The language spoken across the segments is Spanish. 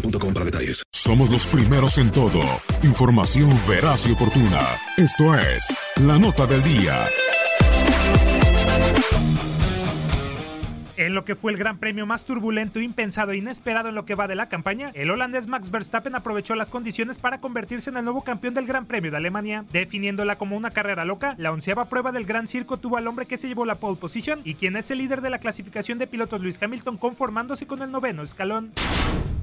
para detalles. Somos los primeros en todo. Información veraz y oportuna. Esto es La Nota del Día. En lo que fue el gran premio más turbulento, impensado e inesperado en lo que va de la campaña, el holandés Max Verstappen aprovechó las condiciones para convertirse en el nuevo campeón del Gran Premio de Alemania, definiéndola como una carrera loca. La onceava prueba del Gran Circo tuvo al hombre que se llevó la pole position y quien es el líder de la clasificación de pilotos Luis Hamilton conformándose con el noveno escalón.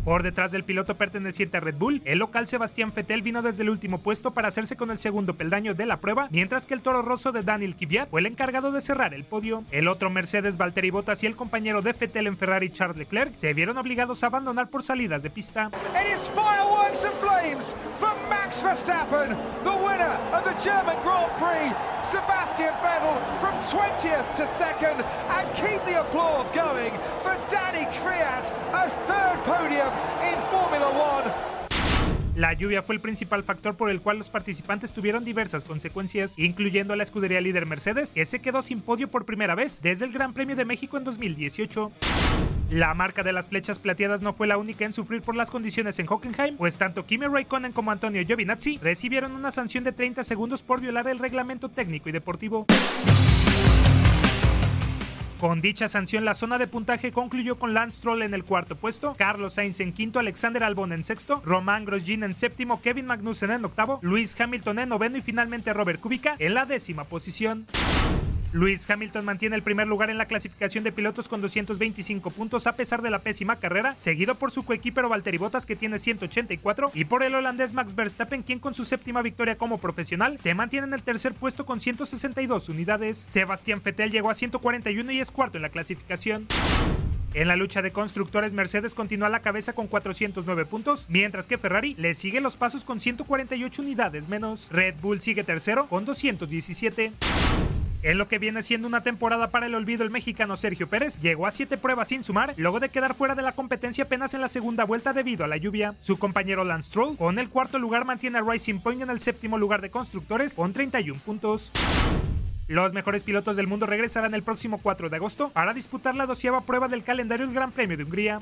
Por detrás del piloto perteneciente a Red Bull, el local Sebastián Vettel vino desde el último puesto para hacerse con el segundo peldaño de la prueba, mientras que el toro rosso de Daniel Kvyat fue el encargado de cerrar el podio. El otro Mercedes Valtteri Bottas y el compañero de Vettel en Ferrari Charles Leclerc se vieron obligados a abandonar por salidas de pista. Verstappen, the winner of the German Grand Prix. Sebastian Vettel from 20th to second, and keep the applause going for Danny Kvyat, a third podium in Formula One. La lluvia fue el principal factor por el cual los participantes tuvieron diversas consecuencias, incluyendo a la escudería líder Mercedes, que se quedó sin podio por primera vez desde el Gran Premio de México en 2018. La marca de las flechas plateadas no fue la única en sufrir por las condiciones en Hockenheim, pues tanto Kimi Raikkonen como Antonio Giovinazzi recibieron una sanción de 30 segundos por violar el reglamento técnico y deportivo. Con dicha sanción, la zona de puntaje concluyó con Lance Stroll en el cuarto puesto, Carlos Sainz en quinto, Alexander Albon en sexto, Román Grosjean en séptimo, Kevin Magnussen en octavo, Luis Hamilton en noveno y finalmente Robert Kubica en la décima posición. Luis Hamilton mantiene el primer lugar en la clasificación de pilotos con 225 puntos a pesar de la pésima carrera, seguido por su coequipero Valtteri Bottas que tiene 184 y por el holandés Max Verstappen quien con su séptima victoria como profesional se mantiene en el tercer puesto con 162 unidades. Sebastián Vettel llegó a 141 y es cuarto en la clasificación. En la lucha de constructores, Mercedes continúa a la cabeza con 409 puntos, mientras que Ferrari le sigue los pasos con 148 unidades menos. Red Bull sigue tercero con 217. En lo que viene siendo una temporada para el olvido, el mexicano Sergio Pérez llegó a siete pruebas sin sumar, luego de quedar fuera de la competencia apenas en la segunda vuelta debido a la lluvia. Su compañero Lance Stroll, con el cuarto lugar, mantiene a Racing Point en el séptimo lugar de constructores con 31 puntos. Los mejores pilotos del mundo regresarán el próximo 4 de agosto para disputar la doceava prueba del calendario del Gran Premio de Hungría.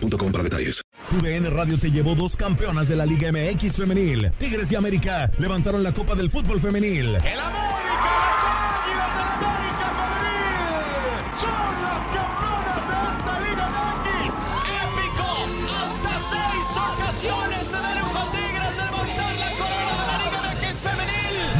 boostmobile.com para detalles. UDN Radio te llevó dos campeonas de la Liga MX femenil. Tigres y América levantaron la Copa del Fútbol femenil. El América, las Águilas del América femenil son las campeonas de esta Liga MX. ¡Épico! Hasta seis ocasiones se dieron